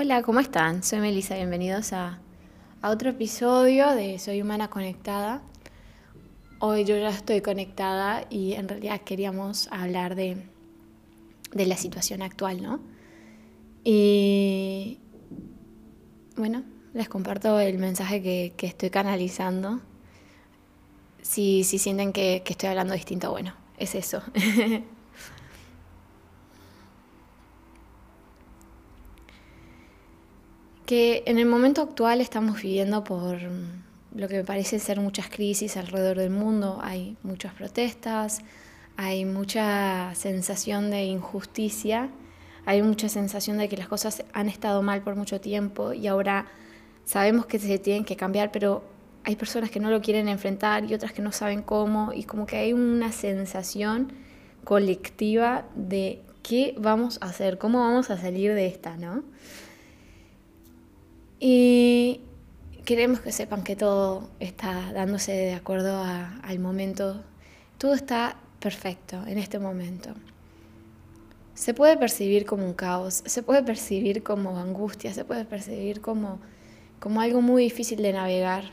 Hola, ¿cómo están? Soy Melissa, bienvenidos a, otro episodio de Soy Humana Conectada. Hoy yo ya estoy conectada y en realidad queríamos hablar de, la situación actual, ¿no? Y bueno, les comparto el mensaje que, estoy canalizando. Si, si sienten que, que estoy hablando distinto, bueno, es eso. que en el momento actual estamos viviendo por lo que me parece ser muchas crisis alrededor del mundo. Hay muchas protestas, hay mucha sensación de injusticia, hay mucha sensación de que las cosas han estado mal por mucho tiempo y ahora sabemos que se tienen que cambiar, pero hay personas que no lo quieren enfrentar y otras que no saben cómo y como que hay una sensación colectiva de qué vamos a hacer, cómo vamos a salir de esta, ¿no? Y queremos que sepan que todo está dándose de acuerdo al momento. Todo está perfecto en este momento. Se puede percibir como un caos, se puede percibir como angustia, se puede percibir como, como algo muy difícil de navegar,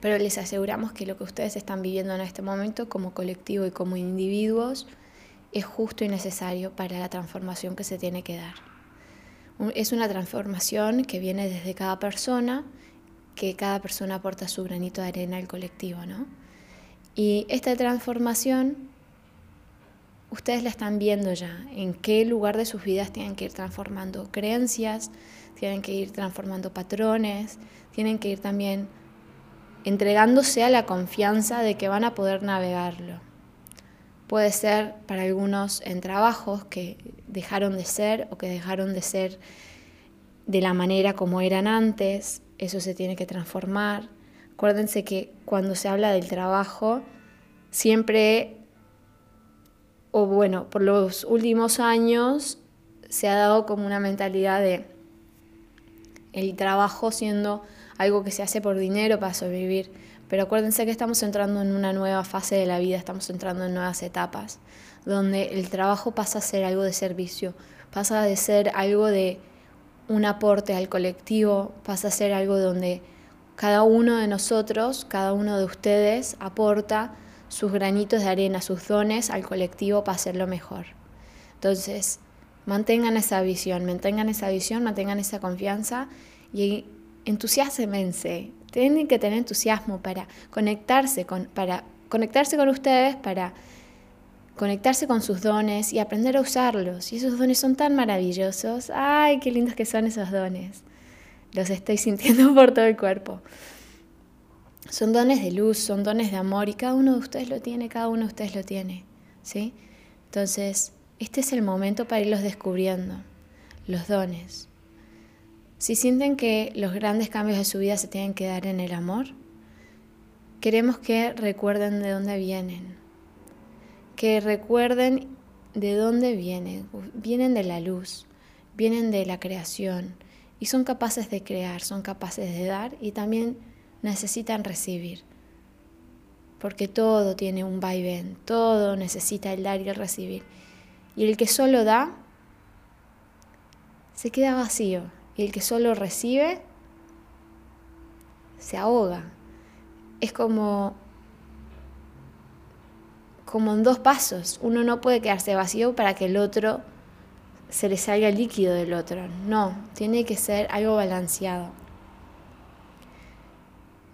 pero les aseguramos que lo que ustedes están viviendo en este momento como colectivo y como individuos es justo y necesario para la transformación que se tiene que dar. Es una transformación que viene desde cada persona, que cada persona aporta su granito de arena al colectivo, ¿no? Y esta transformación, ustedes la están viendo ya, en qué lugar de sus vidas tienen que ir transformando creencias, tienen que ir transformando patrones, tienen que ir también entregándose a la confianza de que van a poder navegarlo. Puede ser para algunos en trabajos que dejaron de ser o que dejaron de ser de la manera como eran antes, eso se tiene que transformar. Acuérdense que cuando se habla del trabajo, siempre, o bueno, por los últimos años se ha dado como una mentalidad de el trabajo siendo algo que se hace por dinero para sobrevivir. Pero acuérdense que estamos entrando en una nueva fase de la vida, estamos entrando en nuevas etapas, donde el trabajo pasa a ser algo de servicio, pasa de ser algo de un aporte al colectivo, pasa a ser algo donde cada uno de nosotros, cada uno de ustedes aporta sus granitos de arena, sus dones al colectivo para hacerlo mejor. Entonces, mantengan esa visión, mantengan esa visión, mantengan esa confianza y entusiasmense, tienen que tener entusiasmo para conectarse con, para conectarse con ustedes, para conectarse con sus dones y aprender a usarlos. Y esos dones son tan maravillosos. ¡Ay, qué lindos que son esos dones! Los estoy sintiendo por todo el cuerpo. Son dones de luz, son dones de amor y cada uno de ustedes lo tiene, cada uno de ustedes lo tiene. ¿sí? Entonces, este es el momento para irlos descubriendo, los dones. Si sienten que los grandes cambios de su vida se tienen que dar en el amor, queremos que recuerden de dónde vienen, que recuerden de dónde vienen. Vienen de la luz, vienen de la creación y son capaces de crear, son capaces de dar y también necesitan recibir. Porque todo tiene un vaivén, todo necesita el dar y el recibir. Y el que solo da, se queda vacío, y el que solo recibe se ahoga. Es como como en dos pasos. Uno no puede quedarse vacío para que el otro se le salga el líquido del otro. No, tiene que ser algo balanceado.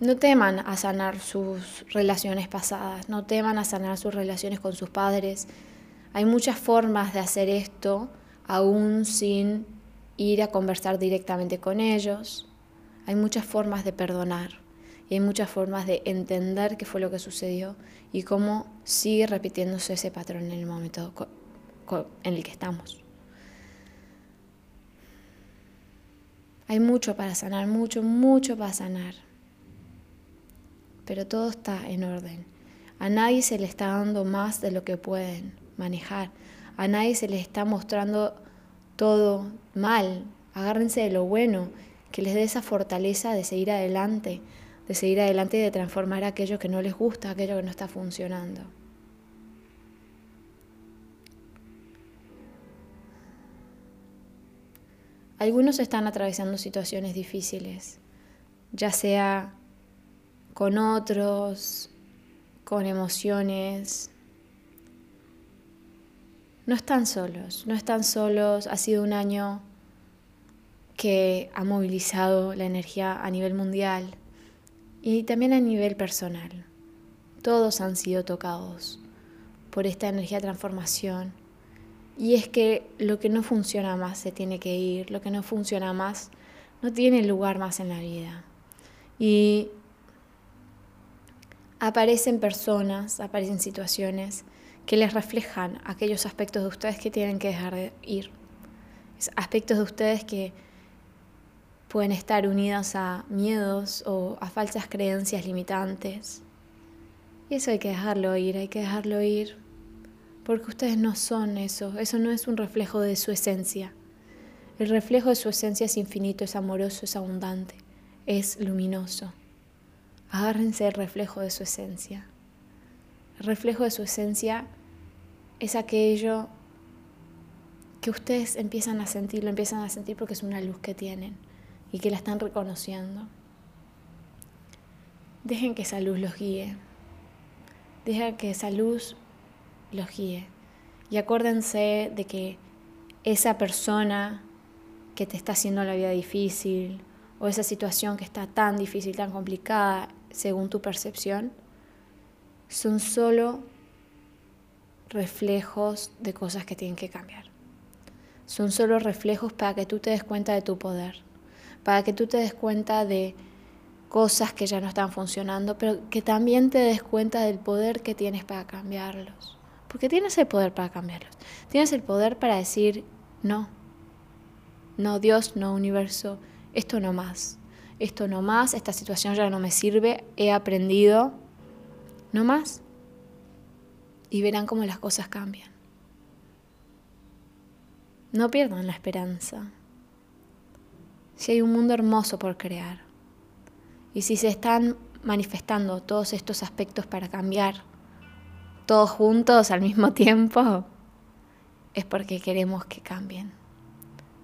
No teman a sanar sus relaciones pasadas, no teman a sanar sus relaciones con sus padres. Hay muchas formas de hacer esto aún sin ir a conversar directamente con ellos. Hay muchas formas de perdonar y hay muchas formas de entender qué fue lo que sucedió y cómo sigue repitiéndose ese patrón en el momento en el que estamos. Hay mucho para sanar, mucho, mucho para sanar. Pero todo está en orden. A nadie se le está dando más de lo que pueden manejar. A nadie se le está mostrando todo mal, agárrense de lo bueno, que les dé esa fortaleza de seguir adelante, de seguir adelante y de transformar aquello que no les gusta, aquello que no está funcionando. Algunos están atravesando situaciones difíciles, ya sea con otros, con emociones. No están solos, no están solos. Ha sido un año que ha movilizado la energía a nivel mundial y también a nivel personal. Todos han sido tocados por esta energía de transformación. Y es que lo que no funciona más se tiene que ir, lo que no funciona más no tiene lugar más en la vida. Y aparecen personas, aparecen situaciones que les reflejan aquellos aspectos de ustedes que tienen que dejar de ir. Aspectos de ustedes que pueden estar unidos a miedos o a falsas creencias limitantes. Y eso hay que dejarlo ir, hay que dejarlo ir, porque ustedes no son eso, eso no es un reflejo de su esencia. El reflejo de su esencia es infinito, es amoroso, es abundante, es luminoso. Agárrense el reflejo de su esencia. El reflejo de su esencia es aquello que ustedes empiezan a sentir, lo empiezan a sentir porque es una luz que tienen y que la están reconociendo. Dejen que esa luz los guíe. Dejen que esa luz los guíe. Y acuérdense de que esa persona que te está haciendo la vida difícil o esa situación que está tan difícil, tan complicada, según tu percepción, son solo reflejos de cosas que tienen que cambiar. Son solo reflejos para que tú te des cuenta de tu poder para que tú te des cuenta de cosas que ya no están funcionando, pero que también te des cuenta del poder que tienes para cambiarlos. Porque tienes el poder para cambiarlos. Tienes el poder para decir, no, no Dios, no universo, esto no más. Esto no más, esta situación ya no me sirve, he aprendido, no más. Y verán cómo las cosas cambian. No pierdan la esperanza si hay un mundo hermoso por crear. Y si se están manifestando todos estos aspectos para cambiar, todos juntos al mismo tiempo, es porque queremos que cambien.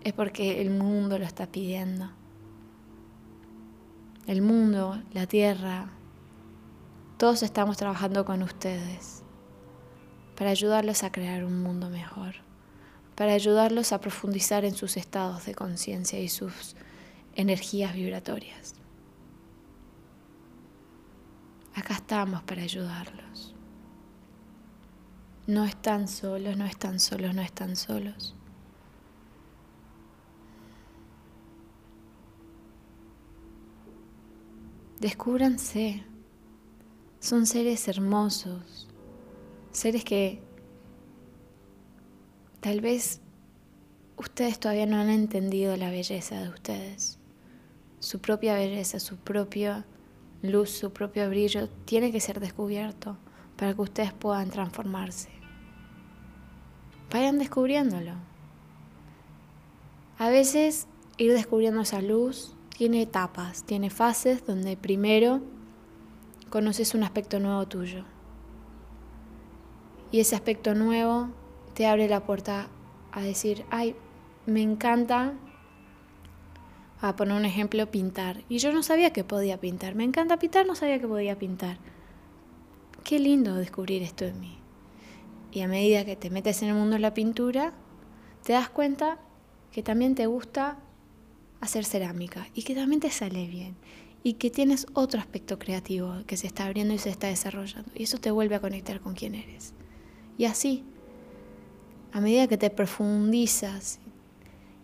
Es porque el mundo lo está pidiendo. El mundo, la tierra, todos estamos trabajando con ustedes para ayudarlos a crear un mundo mejor para ayudarlos a profundizar en sus estados de conciencia y sus energías vibratorias. Acá estamos para ayudarlos. No están solos, no están solos, no están solos. Descúbranse. Son seres hermosos, seres que Tal vez ustedes todavía no han entendido la belleza de ustedes. Su propia belleza, su propia luz, su propio brillo tiene que ser descubierto para que ustedes puedan transformarse. Vayan descubriéndolo. A veces ir descubriendo esa luz tiene etapas, tiene fases donde primero conoces un aspecto nuevo tuyo. Y ese aspecto nuevo te abre la puerta a decir, ay, me encanta, a poner un ejemplo, pintar. Y yo no sabía que podía pintar. Me encanta pintar, no sabía que podía pintar. Qué lindo descubrir esto en mí. Y a medida que te metes en el mundo de la pintura, te das cuenta que también te gusta hacer cerámica y que también te sale bien y que tienes otro aspecto creativo que se está abriendo y se está desarrollando. Y eso te vuelve a conectar con quién eres. Y así a medida que te profundizas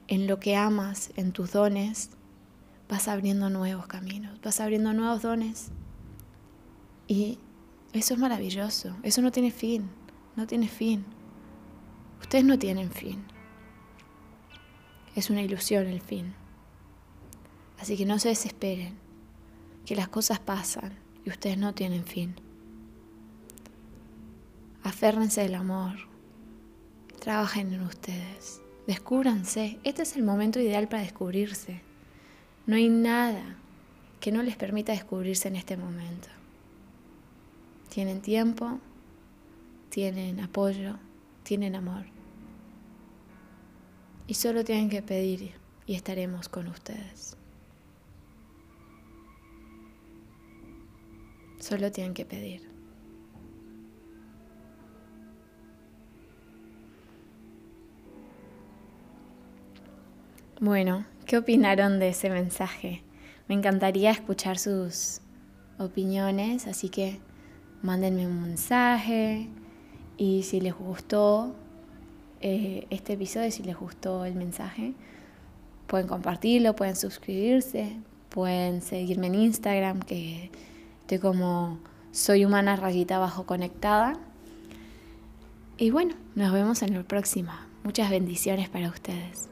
en lo que amas, en tus dones, vas abriendo nuevos caminos, vas abriendo nuevos dones. Y eso es maravilloso, eso no tiene fin, no tiene fin. Ustedes no tienen fin. Es una ilusión el fin. Así que no se desesperen, que las cosas pasan y ustedes no tienen fin. Aférrense del amor, Trabajen en ustedes. Descúbranse. Este es el momento ideal para descubrirse. No hay nada que no les permita descubrirse en este momento. Tienen tiempo, tienen apoyo, tienen amor. Y solo tienen que pedir y estaremos con ustedes. Solo tienen que pedir. Bueno, ¿qué opinaron de ese mensaje? Me encantaría escuchar sus opiniones, así que mándenme un mensaje y si les gustó eh, este episodio, si les gustó el mensaje, pueden compartirlo, pueden suscribirse, pueden seguirme en Instagram, que estoy como soy humana rayita bajo conectada. Y bueno, nos vemos en la próxima. Muchas bendiciones para ustedes.